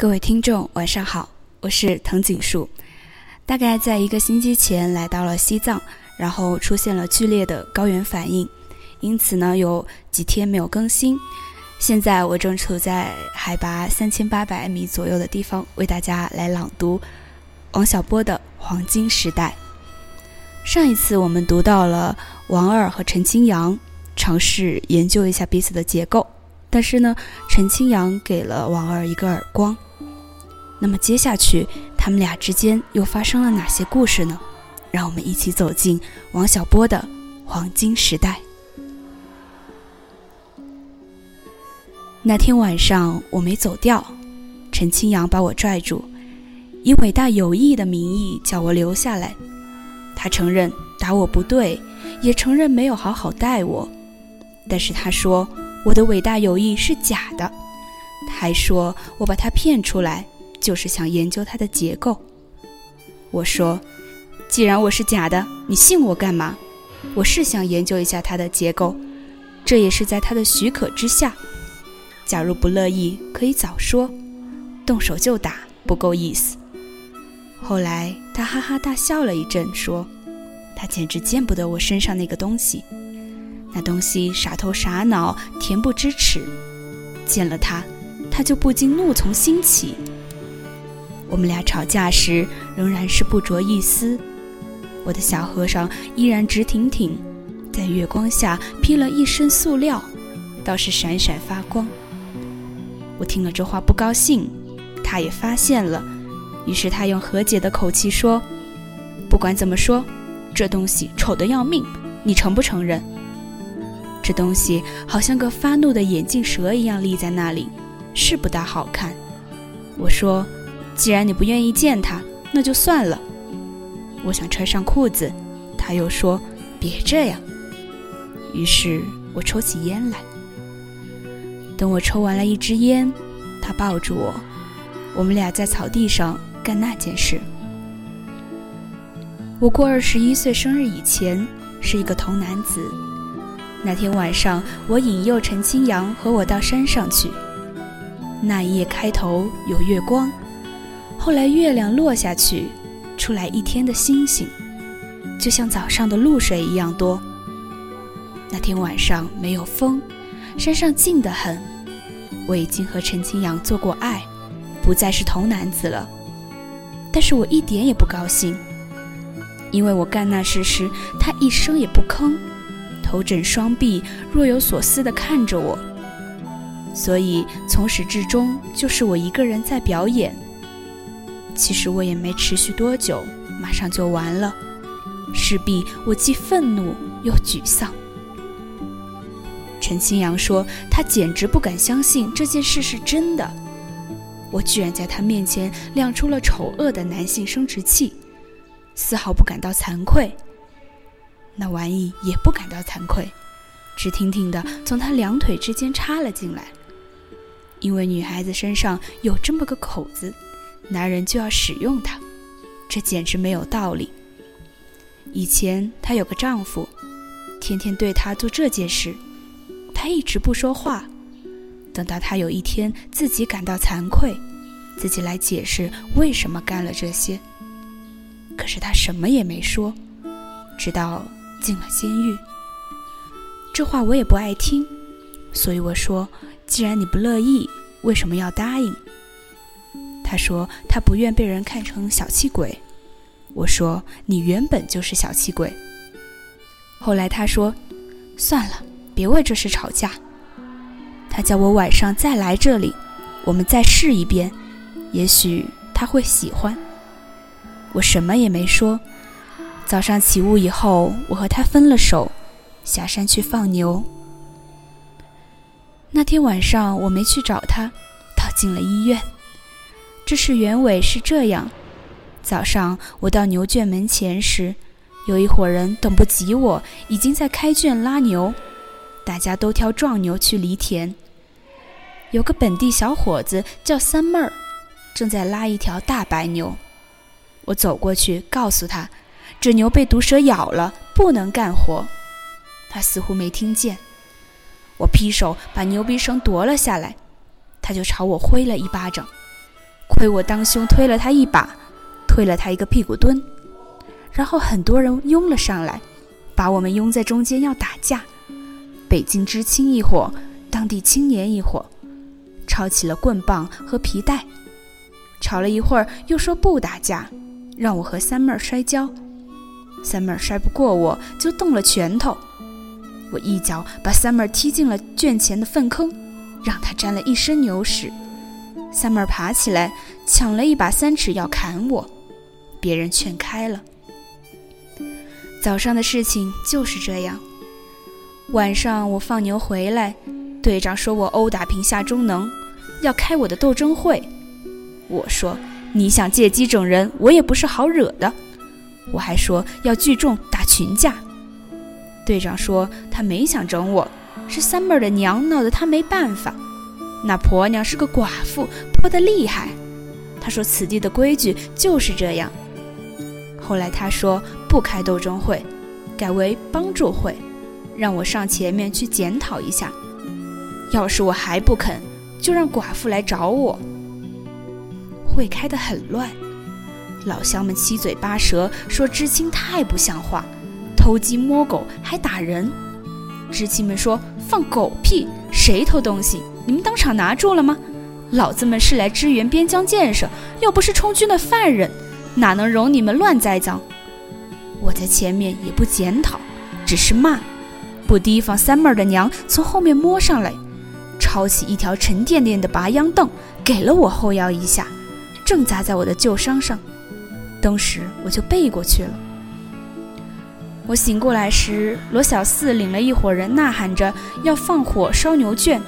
各位听众，晚上好，我是藤井树。大概在一个星期前来到了西藏，然后出现了剧烈的高原反应，因此呢有几天没有更新。现在我正处在海拔三千八百米左右的地方，为大家来朗读王小波的《黄金时代》。上一次我们读到了王二和陈清扬尝试研究一下彼此的结构。但是呢，陈清扬给了王二一个耳光。那么接下去，他们俩之间又发生了哪些故事呢？让我们一起走进王小波的黄金时代。那天晚上我没走掉，陈清扬把我拽住，以伟大友谊的名义叫我留下来。他承认打我不对，也承认没有好好待我，但是他说。我的伟大友谊是假的，还说我把他骗出来，就是想研究它的结构。我说，既然我是假的，你信我干嘛？我是想研究一下它的结构，这也是在他的许可之下。假如不乐意，可以早说，动手就打，不够意思。后来他哈哈大笑了一阵，说，他简直见不得我身上那个东西。那东西傻头傻脑，恬不知耻，见了他，他就不禁怒从心起。我们俩吵架时仍然是不着一丝，我的小和尚依然直挺挺，在月光下披了一身塑料，倒是闪闪发光。我听了这话不高兴，他也发现了，于是他用和解的口气说：“不管怎么说，这东西丑得要命，你承不承认？”这东西好像个发怒的眼镜蛇一样立在那里，是不大好看。我说：“既然你不愿意见他，那就算了。”我想穿上裤子，他又说：“别这样。”于是我抽起烟来。等我抽完了一支烟，他抱住我，我们俩在草地上干那件事。我过二十一岁生日以前是一个童男子。那天晚上，我引诱陈清扬和我到山上去。那一夜开头有月光，后来月亮落下去，出来一天的星星，就像早上的露水一样多。那天晚上没有风，山上静得很。我已经和陈清扬做过爱，不再是童男子了。但是我一点也不高兴，因为我干那事时，他一声也不吭。头枕双臂，若有所思地看着我，所以从始至终就是我一个人在表演。其实我也没持续多久，马上就完了。势必我既愤怒又沮丧。陈清扬说，他简直不敢相信这件事是真的。我居然在他面前亮出了丑恶的男性生殖器，丝毫不感到惭愧。那玩意也不感到惭愧，直挺挺的从他两腿之间插了进来。因为女孩子身上有这么个口子，男人就要使用它，这简直没有道理。以前她有个丈夫，天天对她做这件事，她一直不说话。等到她有一天自己感到惭愧，自己来解释为什么干了这些，可是她什么也没说，直到。进了监狱，这话我也不爱听，所以我说：“既然你不乐意，为什么要答应？”他说：“他不愿被人看成小气鬼。”我说：“你原本就是小气鬼。”后来他说：“算了，别为这事吵架。”他叫我晚上再来这里，我们再试一遍，也许他会喜欢。我什么也没说。早上起雾以后，我和他分了手，下山去放牛。那天晚上我没去找他，倒进了医院。这事原委是这样：早上我到牛圈门前时，有一伙人等不及我，已经在开圈拉牛，大家都挑壮牛去犁田。有个本地小伙子叫三妹儿，正在拉一条大白牛。我走过去告诉他。这牛被毒蛇咬了，不能干活。他似乎没听见，我劈手把牛鼻绳夺了下来，他就朝我挥了一巴掌。亏我当胸推了他一把，推了他一个屁股墩，然后很多人拥了上来，把我们拥在中间要打架。北京知青一伙，当地青年一伙，抄起了棍棒和皮带，吵了一会儿，又说不打架，让我和三妹儿摔跤。三妹儿摔不过我，就动了拳头。我一脚把三妹儿踢进了圈前的粪坑，让她沾了一身牛屎。三妹儿爬起来，抢了一把三尺要砍我，别人劝开了。早上的事情就是这样。晚上我放牛回来，队长说我殴打屏下中能，要开我的斗争会。我说你想借机整人，我也不是好惹的。我还说要聚众打群架。队长说他没想整我，是三妹儿的娘闹得他没办法。那婆娘是个寡妇，泼得厉害。他说此地的规矩就是这样。后来他说不开斗争会，改为帮助会，让我上前面去检讨一下。要是我还不肯，就让寡妇来找我。会开得很乱，老乡们七嘴八舌说知青太不像话，偷鸡摸狗还打人。知青们说放狗屁，谁偷东西？你们当场拿住了吗？老子们是来支援边疆建设，又不是充军的犯人，哪能容你们乱栽赃？我在前面也不检讨，只是骂，不提防三妹儿的娘从后面摸上来，抄起一条沉甸甸的拔秧凳，给了我后腰一下，正砸在我的旧伤上，当时我就背过去了。我醒过来时，罗小四领了一伙人，呐喊着要放火烧牛圈。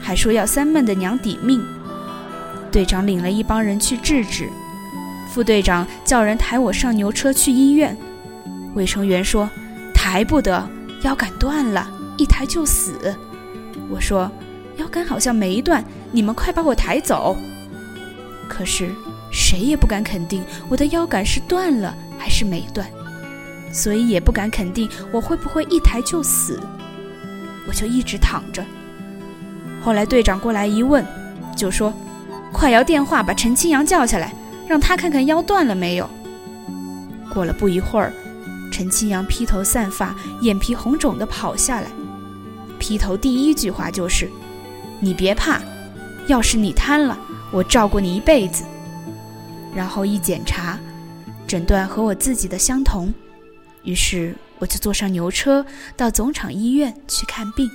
还说要三闷的娘抵命，队长领了一帮人去制止，副队长叫人抬我上牛车去医院。卫生员说抬不得，腰杆断了，一抬就死。我说腰杆好像没断，你们快把我抬走。可是谁也不敢肯定我的腰杆是断了还是没断，所以也不敢肯定我会不会一抬就死。我就一直躺着。后来队长过来一问，就说：“快摇电话把陈清扬叫下来，让他看看腰断了没有。”过了不一会儿，陈清扬披头散发、眼皮红肿地跑下来。劈头第一句话就是：“你别怕，要是你瘫了，我照顾你一辈子。”然后一检查，诊断和我自己的相同，于是我就坐上牛车到总厂医院去看病。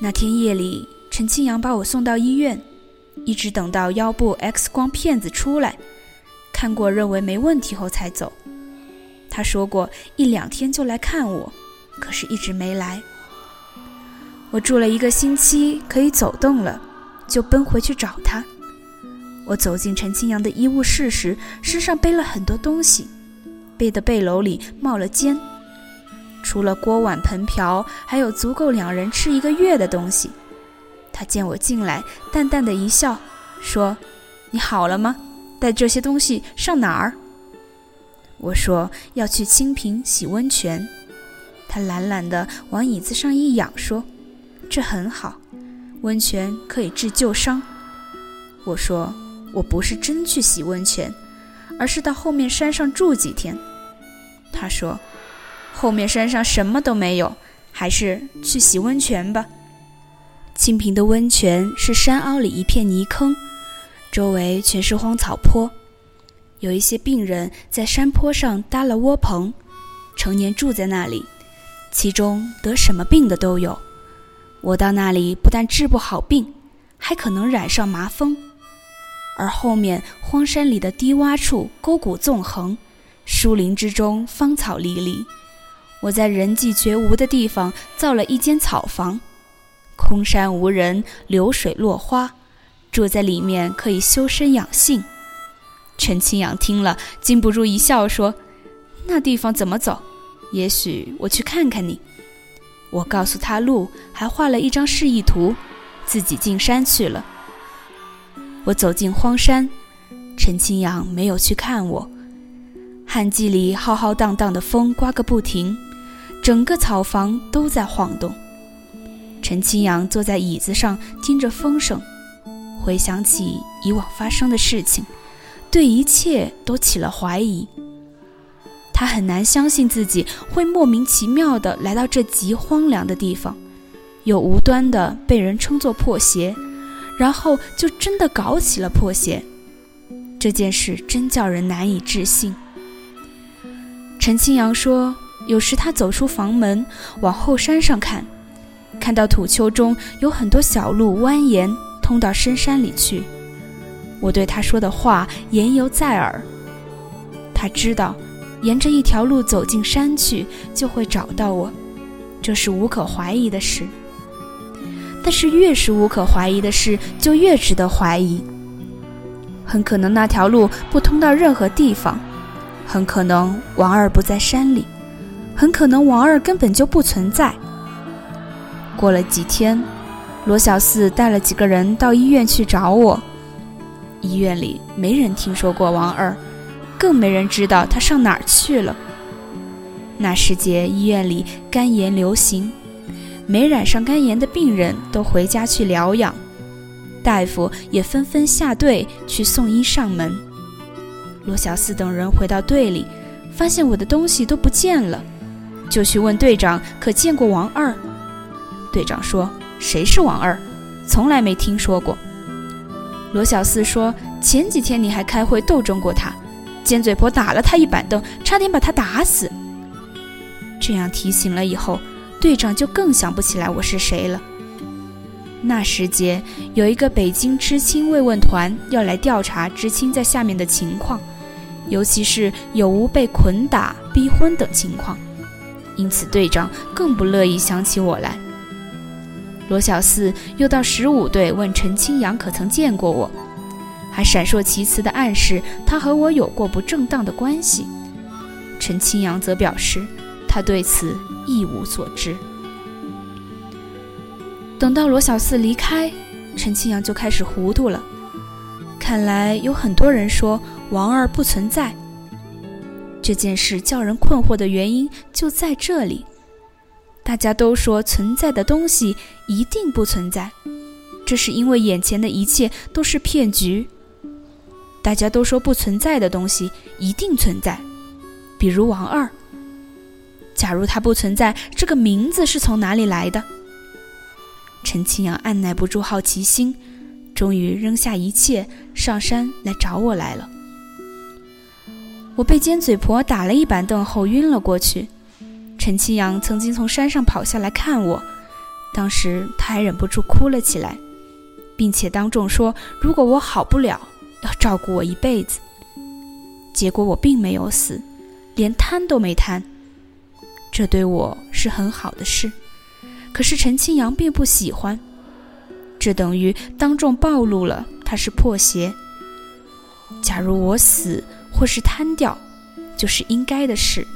那天夜里，陈清扬把我送到医院，一直等到腰部 X 光片子出来，看过认为没问题后才走。他说过一两天就来看我，可是一直没来。我住了一个星期，可以走动了，就奔回去找他。我走进陈清扬的医务室时，身上背了很多东西，背的背篓里冒了尖。除了锅碗盆瓢，还有足够两人吃一个月的东西。他见我进来，淡淡的一笑，说：“你好了吗？带这些东西上哪儿？”我说：“要去清平洗温泉。”他懒懒的往椅子上一仰，说：“这很好，温泉可以治旧伤。”我说：“我不是真去洗温泉，而是到后面山上住几天。”他说。后面山上什么都没有，还是去洗温泉吧。清平的温泉是山凹里一片泥坑，周围全是荒草坡。有一些病人在山坡上搭了窝棚，成年住在那里，其中得什么病的都有。我到那里不但治不好病，还可能染上麻风。而后面荒山里的低洼处沟谷纵横，树林之中芳草离离。我在人迹绝无的地方造了一间草房，空山无人，流水落花，住在里面可以修身养性。陈清扬听了，禁不住一笑，说：“那地方怎么走？也许我去看看你。”我告诉他路，还画了一张示意图，自己进山去了。我走进荒山，陈清扬没有去看我。旱季里浩浩荡荡的风刮个不停。整个草房都在晃动。陈清扬坐在椅子上听着风声，回想起以往发生的事情，对一切都起了怀疑。他很难相信自己会莫名其妙地来到这极荒凉的地方，又无端地被人称作破鞋，然后就真的搞起了破鞋。这件事真叫人难以置信。陈清扬说，有时他走出房门，往后山上看，看到土丘中有很多小路蜿蜒。通到深山里去，我对他说的话言犹在耳。他知道，沿着一条路走进山去就会找到我，这是无可怀疑的事。但是越是无可怀疑的事，就越值得怀疑。很可能那条路不通到任何地方，很可能王二不在山里，很可能王二根本就不存在。过了几天。罗小四带了几个人到医院去找我，医院里没人听说过王二，更没人知道他上哪儿去了。那时节医院里肝炎流行，没染上肝炎的病人都回家去疗养，大夫也纷纷下队去送医上门。罗小四等人回到队里，发现我的东西都不见了，就去问队长可见过王二。队长说。谁是王二？从来没听说过。罗小四说：“前几天你还开会斗争过他，尖嘴婆打了他一板凳，差点把他打死。”这样提醒了以后，队长就更想不起来我是谁了。那时节，有一个北京知青慰问团要来调查知青在下面的情况，尤其是有无被捆打、逼婚等情况，因此队长更不乐意想起我来。罗小四又到十五队问陈清扬可曾见过我，还闪烁其词的暗示他和我有过不正当的关系。陈清扬则表示他对此一无所知。等到罗小四离开，陈清扬就开始糊涂了。看来有很多人说王二不存在，这件事叫人困惑的原因就在这里。大家都说存在的东西一定不存在，这是因为眼前的一切都是骗局。大家都说不存在的东西一定存在，比如王二。假如他不存在，这个名字是从哪里来的？陈清扬按耐不住好奇心，终于扔下一切上山来找我来了。我被尖嘴婆打了一板凳后晕了过去。陈清扬曾经从山上跑下来看我，当时他还忍不住哭了起来，并且当众说：“如果我好不了，要照顾我一辈子。”结果我并没有死，连瘫都没瘫，这对我是很好的事。可是陈清扬并不喜欢，这等于当众暴露了他是破鞋。假如我死或是瘫掉，就是应该的事。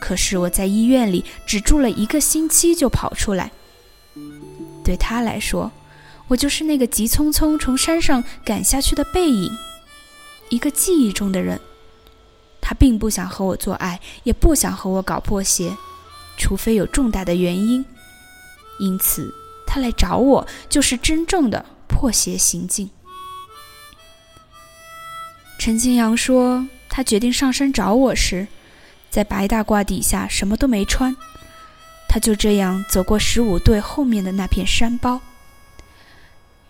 可是我在医院里只住了一个星期就跑出来。对他来说，我就是那个急匆匆从山上赶下去的背影，一个记忆中的人。他并不想和我做爱，也不想和我搞破鞋，除非有重大的原因。因此，他来找我就是真正的破鞋行径。陈金阳说，他决定上山找我时。在白大褂底下什么都没穿，他就这样走过十五队后面的那片山包。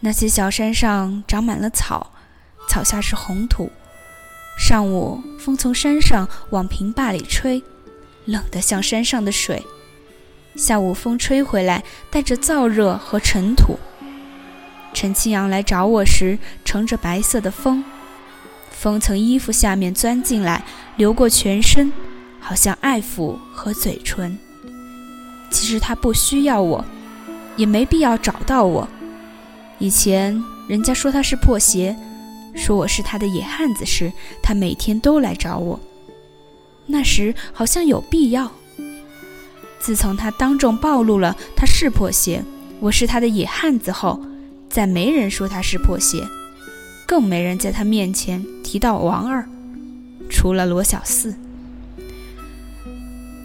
那些小山上长满了草，草下是红土。上午风从山上往平坝里吹，冷得像山上的水。下午风吹回来，带着燥热和尘土。陈清扬来找我时，乘着白色的风，风从衣服下面钻进来，流过全身。好像爱抚和嘴唇。其实他不需要我，也没必要找到我。以前人家说他是破鞋，说我是他的野汉子时，他每天都来找我。那时好像有必要。自从他当众暴露了他是破鞋，我是他的野汉子后，再没人说他是破鞋，更没人在他面前提到王二，除了罗小四。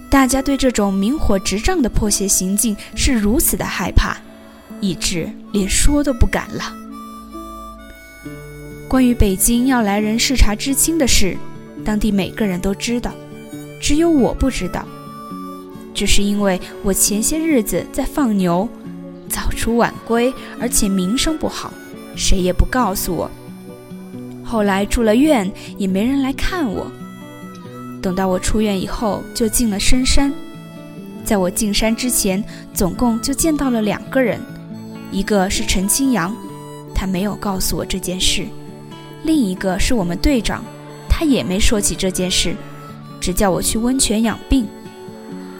大家对这种明火执仗的破鞋行径是如此的害怕，以致连说都不敢了。关于北京要来人视察知青的事，当地每个人都知道，只有我不知道。这是因为我前些日子在放牛，早出晚归，而且名声不好，谁也不告诉我。后来住了院，也没人来看我。等到我出院以后，就进了深山。在我进山之前，总共就见到了两个人，一个是陈清扬，他没有告诉我这件事；另一个是我们队长，他也没说起这件事，只叫我去温泉养病。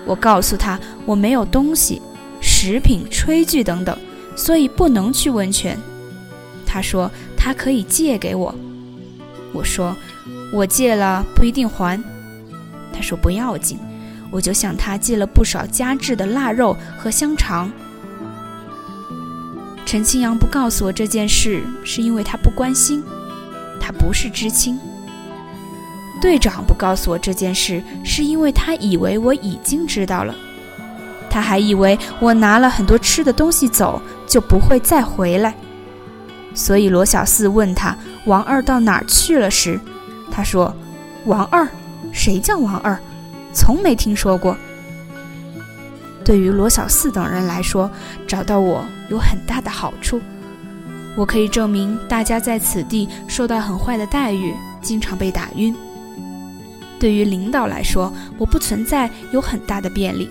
我告诉他我没有东西，食品、炊具等等，所以不能去温泉。他说他可以借给我。我说我借了不一定还。他说不要紧。我就向他借了不少加制的腊肉和香肠。陈清扬不告诉我这件事，是因为他不关心，他不是知青。队长不告诉我这件事，是因为他以为我已经知道了，他还以为我拿了很多吃的东西走就不会再回来。所以罗小四问他王二到哪儿去了时，他说：“王二，谁叫王二？”从没听说过。对于罗小四等人来说，找到我有很大的好处。我可以证明大家在此地受到很坏的待遇，经常被打晕。对于领导来说，我不存在有很大的便利，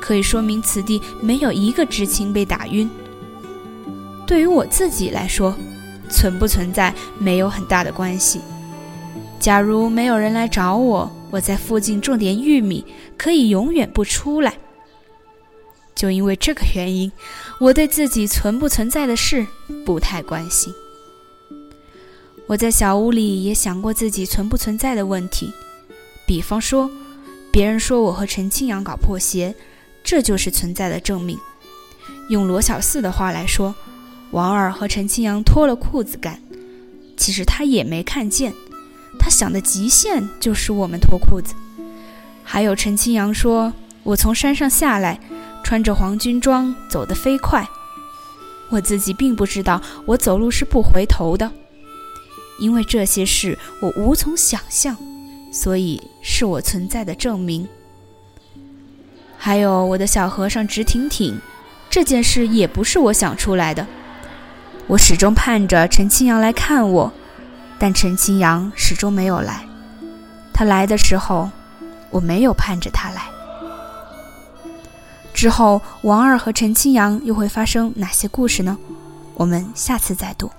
可以说明此地没有一个知青被打晕。对于我自己来说，存不存在没有很大的关系。假如没有人来找我，我在附近种点玉米，可以永远不出来。就因为这个原因，我对自己存不存在的事不太关心。我在小屋里也想过自己存不存在的问题，比方说，别人说我和陈清扬搞破鞋，这就是存在的证明。用罗小四的话来说，王二和陈清扬脱了裤子干，其实他也没看见。他想的极限就是我们脱裤子。还有陈清扬说，我从山上下来，穿着黄军装走得飞快。我自己并不知道我走路是不回头的，因为这些事我无从想象，所以是我存在的证明。还有我的小和尚直挺挺，这件事也不是我想出来的。我始终盼着陈清扬来看我。但陈清扬始终没有来。他来的时候，我没有盼着他来。之后，王二和陈清扬又会发生哪些故事呢？我们下次再读。